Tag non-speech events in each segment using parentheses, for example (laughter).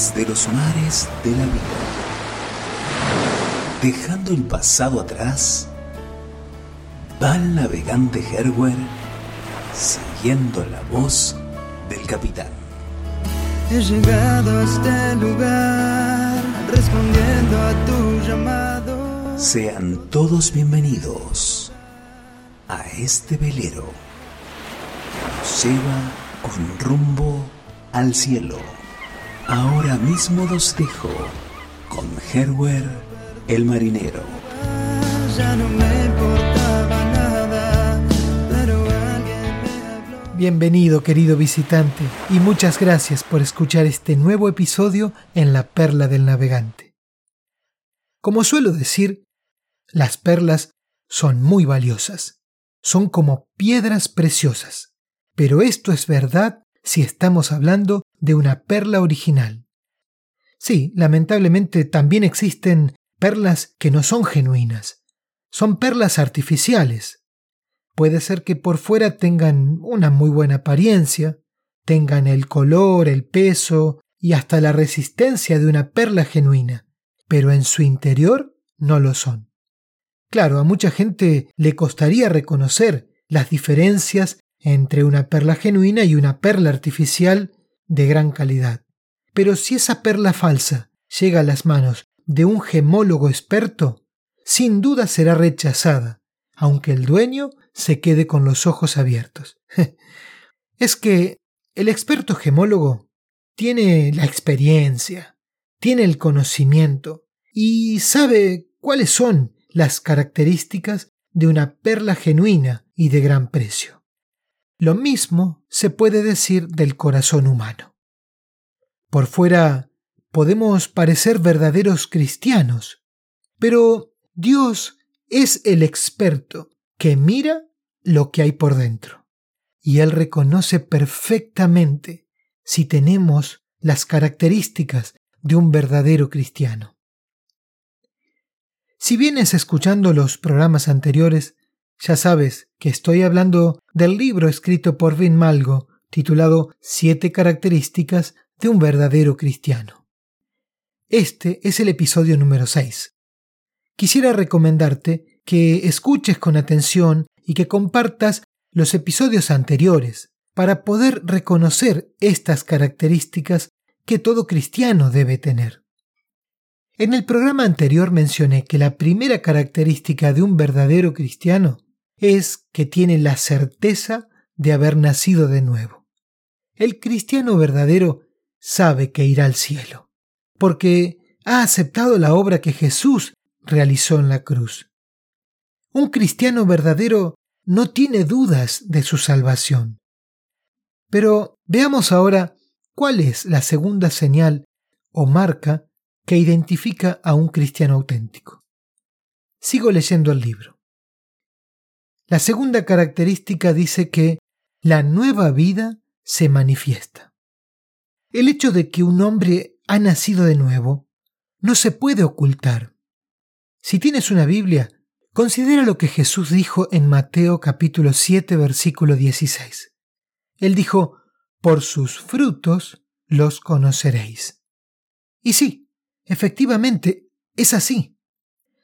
desde los mares de la vida. Dejando el pasado atrás, va el navegante Herwer siguiendo la voz del capitán. He llegado a este lugar respondiendo a tu llamado. Sean todos bienvenidos a este velero que nos lleva con rumbo al cielo. Ahora mismo los dejo con Herwer el marinero. Ya no me importaba nada, pero alguien me habló. Bienvenido querido visitante y muchas gracias por escuchar este nuevo episodio en La Perla del Navegante. Como suelo decir, las perlas son muy valiosas, son como piedras preciosas, pero esto es verdad si estamos hablando de una perla original. Sí, lamentablemente también existen perlas que no son genuinas, son perlas artificiales. Puede ser que por fuera tengan una muy buena apariencia, tengan el color, el peso y hasta la resistencia de una perla genuina, pero en su interior no lo son. Claro, a mucha gente le costaría reconocer las diferencias entre una perla genuina y una perla artificial de gran calidad. Pero si esa perla falsa llega a las manos de un gemólogo experto, sin duda será rechazada, aunque el dueño se quede con los ojos abiertos. (laughs) es que el experto gemólogo tiene la experiencia, tiene el conocimiento y sabe cuáles son las características de una perla genuina y de gran precio. Lo mismo se puede decir del corazón humano. Por fuera podemos parecer verdaderos cristianos, pero Dios es el experto que mira lo que hay por dentro, y Él reconoce perfectamente si tenemos las características de un verdadero cristiano. Si vienes escuchando los programas anteriores, ya sabes que estoy hablando del libro escrito por Vin Malgo titulado Siete características de un verdadero cristiano. Este es el episodio número 6. Quisiera recomendarte que escuches con atención y que compartas los episodios anteriores para poder reconocer estas características que todo cristiano debe tener. En el programa anterior mencioné que la primera característica de un verdadero cristiano es que tiene la certeza de haber nacido de nuevo. El cristiano verdadero sabe que irá al cielo, porque ha aceptado la obra que Jesús realizó en la cruz. Un cristiano verdadero no tiene dudas de su salvación. Pero veamos ahora cuál es la segunda señal o marca que identifica a un cristiano auténtico. Sigo leyendo el libro. La segunda característica dice que la nueva vida se manifiesta. El hecho de que un hombre ha nacido de nuevo no se puede ocultar. Si tienes una Biblia, considera lo que Jesús dijo en Mateo capítulo 7 versículo 16. Él dijo, por sus frutos los conoceréis. Y sí, efectivamente, es así.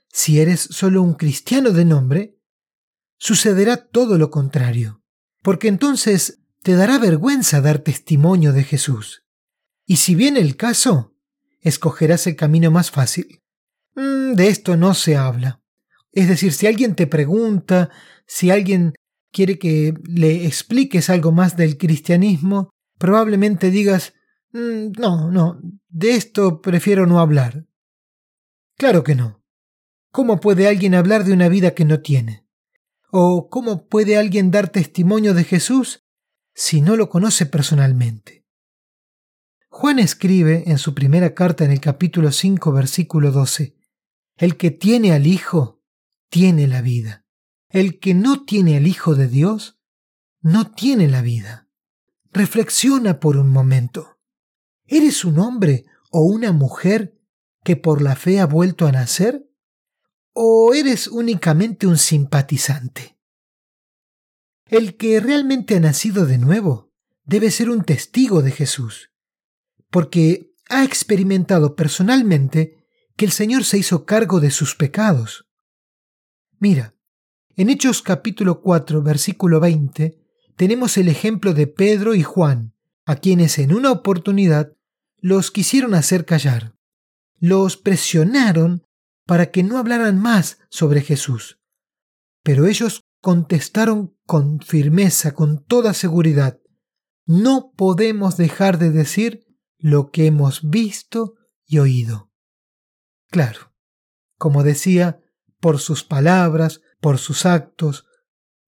Si eres solo un cristiano de nombre, sucederá todo lo contrario, porque entonces te dará vergüenza dar testimonio de Jesús. Y si viene el caso, escogerás el camino más fácil. Mm, de esto no se habla. Es decir, si alguien te pregunta, si alguien quiere que le expliques algo más del cristianismo, probablemente digas, mm, no, no, de esto prefiero no hablar. Claro que no. ¿Cómo puede alguien hablar de una vida que no tiene? ¿O cómo puede alguien dar testimonio de Jesús si no lo conoce personalmente? Juan escribe en su primera carta en el capítulo 5, versículo 12, El que tiene al Hijo, tiene la vida. El que no tiene al Hijo de Dios, no tiene la vida. Reflexiona por un momento. ¿Eres un hombre o una mujer que por la fe ha vuelto a nacer? ¿O eres únicamente un simpatizante? El que realmente ha nacido de nuevo debe ser un testigo de Jesús porque ha experimentado personalmente que el Señor se hizo cargo de sus pecados. Mira, en Hechos capítulo 4, versículo 20, tenemos el ejemplo de Pedro y Juan, a quienes en una oportunidad los quisieron hacer callar. Los presionaron para que no hablaran más sobre Jesús. Pero ellos contestaron con firmeza, con toda seguridad, no podemos dejar de decir lo que hemos visto y oído. Claro, como decía, por sus palabras, por sus actos,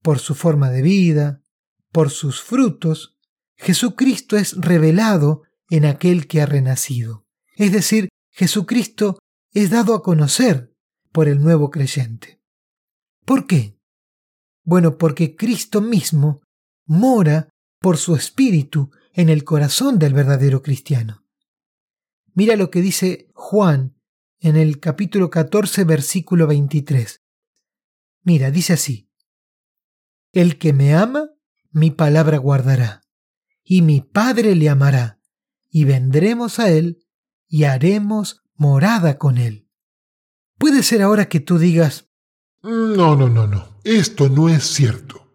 por su forma de vida, por sus frutos, Jesucristo es revelado en aquel que ha renacido. Es decir, Jesucristo es dado a conocer por el nuevo creyente. ¿Por qué? Bueno, porque Cristo mismo mora por su espíritu en el corazón del verdadero cristiano. Mira lo que dice Juan en el capítulo 14, versículo 23. Mira, dice así, El que me ama, mi palabra guardará, y mi Padre le amará, y vendremos a él, y haremos morada con él. Puede ser ahora que tú digas, No, no, no, no, esto no es cierto.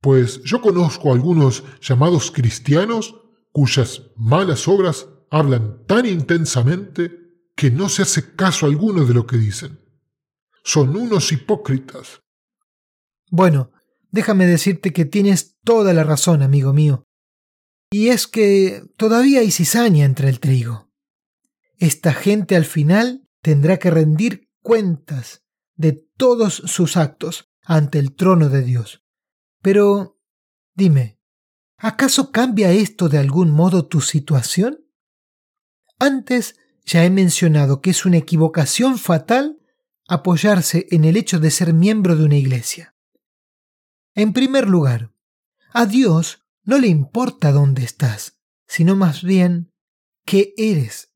Pues yo conozco algunos llamados cristianos cuyas malas obras hablan tan intensamente que no se hace caso alguno de lo que dicen. Son unos hipócritas. Bueno, déjame decirte que tienes toda la razón, amigo mío. Y es que todavía hay cizaña entre el trigo. Esta gente al final tendrá que rendir cuentas de todos sus actos ante el trono de Dios. Pero, dime, ¿acaso cambia esto de algún modo tu situación? Antes ya he mencionado que es una equivocación fatal apoyarse en el hecho de ser miembro de una iglesia. En primer lugar, a Dios no le importa dónde estás, sino más bien qué eres.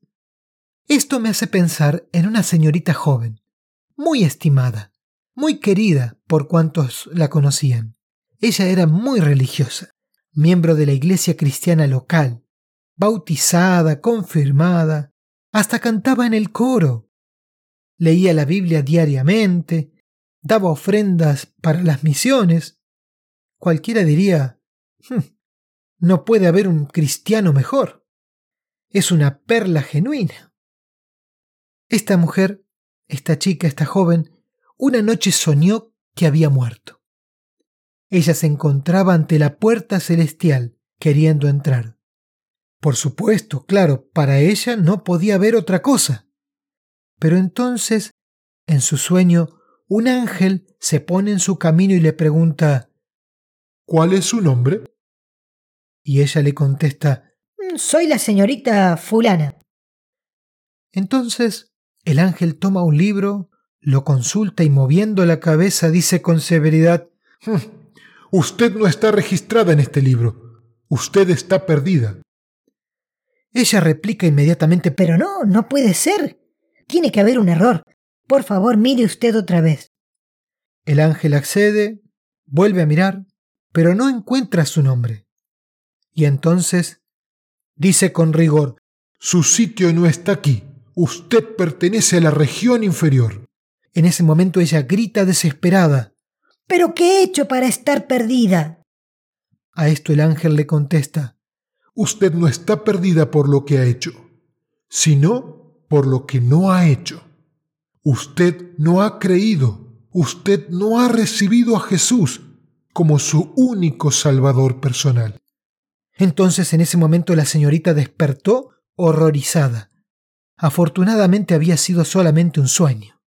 Esto me hace pensar en una señorita joven, muy estimada, muy querida por cuantos la conocían. Ella era muy religiosa, miembro de la iglesia cristiana local, bautizada, confirmada, hasta cantaba en el coro. Leía la Biblia diariamente, daba ofrendas para las misiones. Cualquiera diría, hmm, no puede haber un cristiano mejor. Es una perla genuina. Esta mujer, esta chica, esta joven, una noche soñó que había muerto. Ella se encontraba ante la puerta celestial, queriendo entrar. Por supuesto, claro, para ella no podía haber otra cosa. Pero entonces, en su sueño, un ángel se pone en su camino y le pregunta ¿Cuál es su nombre? Y ella le contesta mm, Soy la señorita fulana. Entonces el ángel toma un libro, lo consulta y moviendo la cabeza dice con severidad hmm, Usted no está registrada en este libro. Usted está perdida. Ella replica inmediatamente Pero no, no puede ser. Tiene que haber un error. Por favor, mire usted otra vez. El ángel accede, vuelve a mirar, pero no encuentra su nombre. Y entonces dice con rigor Su sitio no está aquí. Usted pertenece a la región inferior. En ese momento ella grita desesperada ¿Pero qué he hecho para estar perdida? A esto el ángel le contesta, Usted no está perdida por lo que ha hecho, sino por lo que no ha hecho. Usted no ha creído, usted no ha recibido a Jesús como su único Salvador personal. Entonces en ese momento la señorita despertó horrorizada. Afortunadamente había sido solamente un sueño.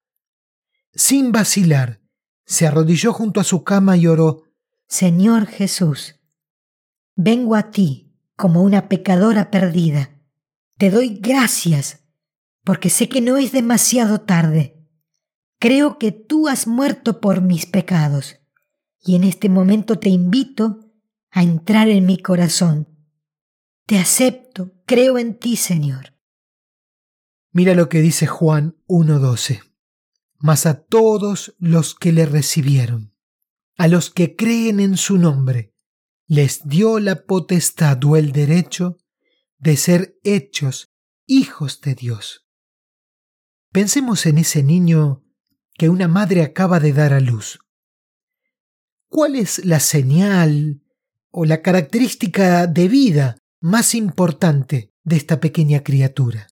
Sin vacilar, se arrodilló junto a su cama y oró Señor Jesús, vengo a ti como una pecadora perdida. Te doy gracias porque sé que no es demasiado tarde. Creo que tú has muerto por mis pecados y en este momento te invito a entrar en mi corazón. Te acepto, creo en ti, Señor. Mira lo que dice Juan 1.12 mas a todos los que le recibieron, a los que creen en su nombre, les dio la potestad o el derecho de ser hechos hijos de Dios. Pensemos en ese niño que una madre acaba de dar a luz. ¿Cuál es la señal o la característica de vida más importante de esta pequeña criatura?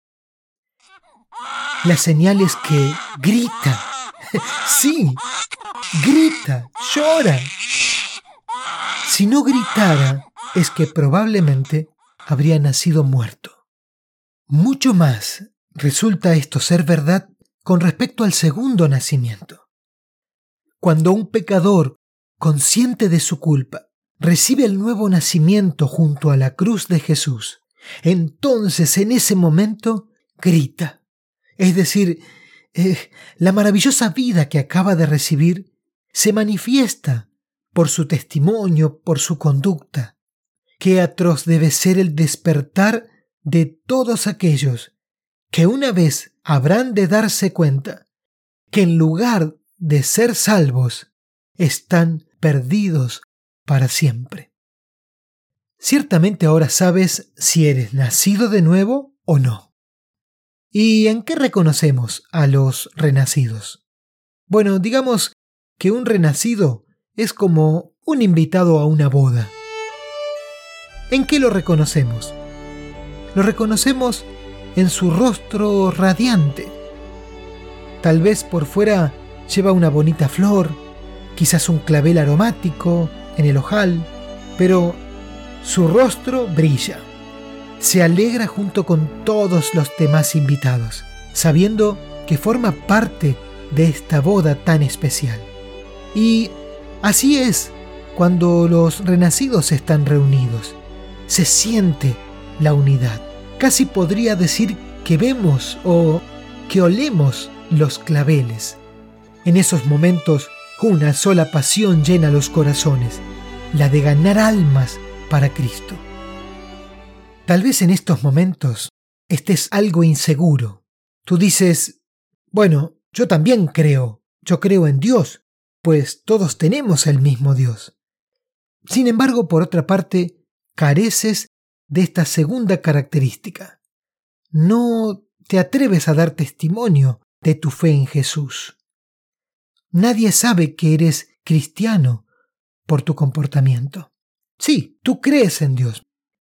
La señal es que grita. (laughs) Sí, grita, llora. Si no gritara, es que probablemente habría nacido muerto. Mucho más resulta esto ser verdad con respecto al segundo nacimiento. Cuando un pecador, consciente de su culpa, recibe el nuevo nacimiento junto a la cruz de Jesús, entonces en ese momento grita. Es decir, eh, la maravillosa vida que acaba de recibir se manifiesta por su testimonio, por su conducta. Qué atroz debe ser el despertar de todos aquellos que una vez habrán de darse cuenta que en lugar de ser salvos, están perdidos para siempre. Ciertamente ahora sabes si eres nacido de nuevo o no. ¿Y en qué reconocemos a los renacidos? Bueno, digamos que un renacido es como un invitado a una boda. ¿En qué lo reconocemos? Lo reconocemos en su rostro radiante. Tal vez por fuera lleva una bonita flor, quizás un clavel aromático en el ojal, pero su rostro brilla. Se alegra junto con todos los demás invitados, sabiendo que forma parte de esta boda tan especial. Y así es cuando los renacidos están reunidos. Se siente la unidad. Casi podría decir que vemos o que olemos los claveles. En esos momentos una sola pasión llena los corazones, la de ganar almas para Cristo. Tal vez en estos momentos estés algo inseguro. Tú dices, bueno, yo también creo, yo creo en Dios, pues todos tenemos el mismo Dios. Sin embargo, por otra parte, careces de esta segunda característica. No te atreves a dar testimonio de tu fe en Jesús. Nadie sabe que eres cristiano por tu comportamiento. Sí, tú crees en Dios.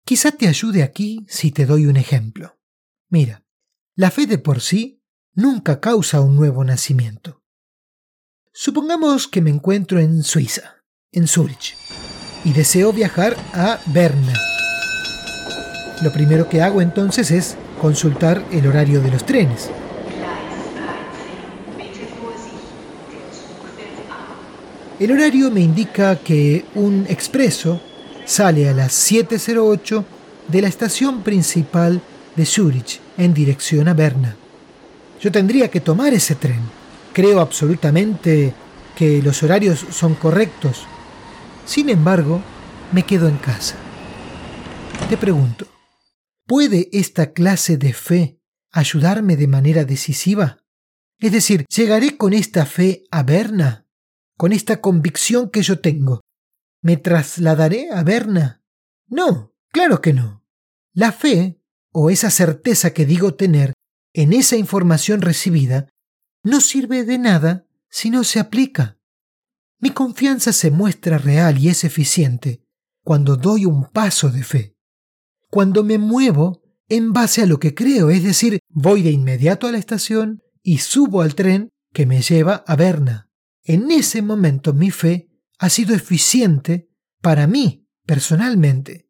Quizá te ayude aquí si te doy un ejemplo. Mira, la fe de por sí nunca causa un nuevo nacimiento. Supongamos que me encuentro en Suiza, en Zurich, y deseo viajar a Berna. Lo primero que hago entonces es consultar el horario de los trenes. El horario me indica que un expreso sale a las 7.08 de la estación principal de Zurich en dirección a Berna. Yo tendría que tomar ese tren creo absolutamente que los horarios son correctos. Sin embargo, me quedo en casa. Te pregunto, ¿puede esta clase de fe ayudarme de manera decisiva? Es decir, ¿llegaré con esta fe a Berna? ¿Con esta convicción que yo tengo? ¿Me trasladaré a Berna? No, claro que no. La fe, o esa certeza que digo tener en esa información recibida, no sirve de nada si no se aplica. Mi confianza se muestra real y es eficiente cuando doy un paso de fe, cuando me muevo en base a lo que creo, es decir, voy de inmediato a la estación y subo al tren que me lleva a Berna. En ese momento mi fe ha sido eficiente para mí, personalmente,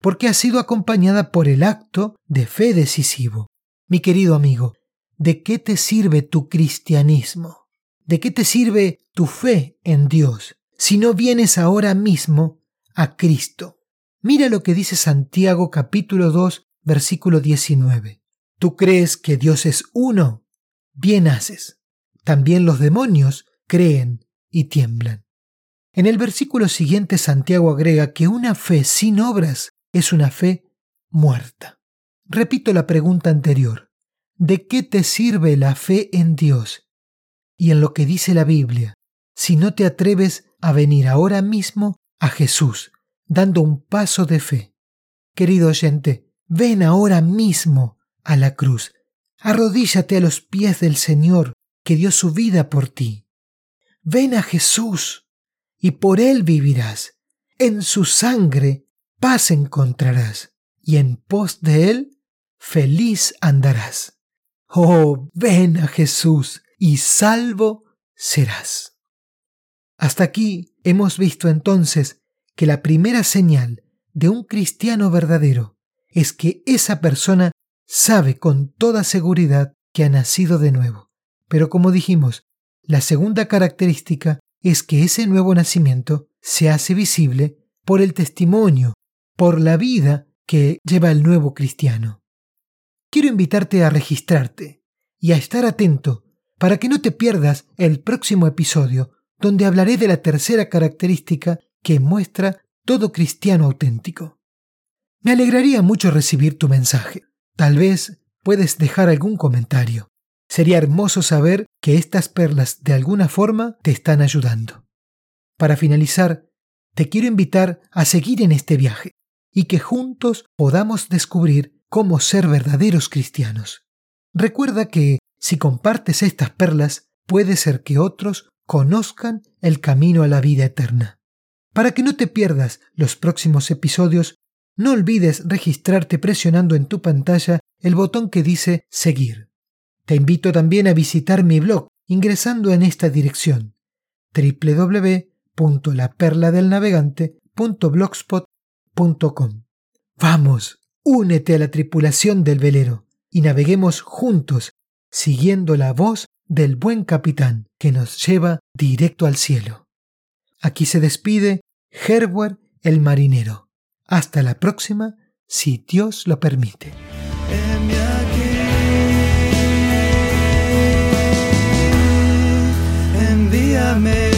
porque ha sido acompañada por el acto de fe decisivo. Mi querido amigo, ¿de qué te sirve tu cristianismo? ¿De qué te sirve tu fe en Dios si no vienes ahora mismo a Cristo? Mira lo que dice Santiago capítulo 2 versículo 19. ¿Tú crees que Dios es uno? Bien haces. También los demonios creen y tiemblan. En el versículo siguiente Santiago agrega que una fe sin obras es una fe muerta. Repito la pregunta anterior. ¿De qué te sirve la fe en Dios y en lo que dice la Biblia si no te atreves a venir ahora mismo a Jesús, dando un paso de fe? Querido oyente, ven ahora mismo a la cruz. Arrodíllate a los pies del Señor que dio su vida por ti. Ven a Jesús y por Él vivirás. En su sangre paz encontrarás y en pos de Él feliz andarás. Oh, ven a Jesús y salvo serás. Hasta aquí hemos visto entonces que la primera señal de un cristiano verdadero es que esa persona sabe con toda seguridad que ha nacido de nuevo. Pero como dijimos, la segunda característica es que ese nuevo nacimiento se hace visible por el testimonio, por la vida que lleva el nuevo cristiano. Quiero invitarte a registrarte y a estar atento para que no te pierdas el próximo episodio donde hablaré de la tercera característica que muestra todo cristiano auténtico. Me alegraría mucho recibir tu mensaje. Tal vez puedes dejar algún comentario. Sería hermoso saber que estas perlas de alguna forma te están ayudando. Para finalizar, te quiero invitar a seguir en este viaje y que juntos podamos descubrir cómo ser verdaderos cristianos. Recuerda que si compartes estas perlas, puede ser que otros conozcan el camino a la vida eterna. Para que no te pierdas los próximos episodios, no olvides registrarte presionando en tu pantalla el botón que dice Seguir. Te invito también a visitar mi blog ingresando en esta dirección www.laperladelnavegante.blogspot.com. Vamos, únete a la tripulación del velero y naveguemos juntos siguiendo la voz del buen capitán que nos lleva directo al cielo. Aquí se despide Herbert el marinero. Hasta la próxima, si Dios lo permite. jamais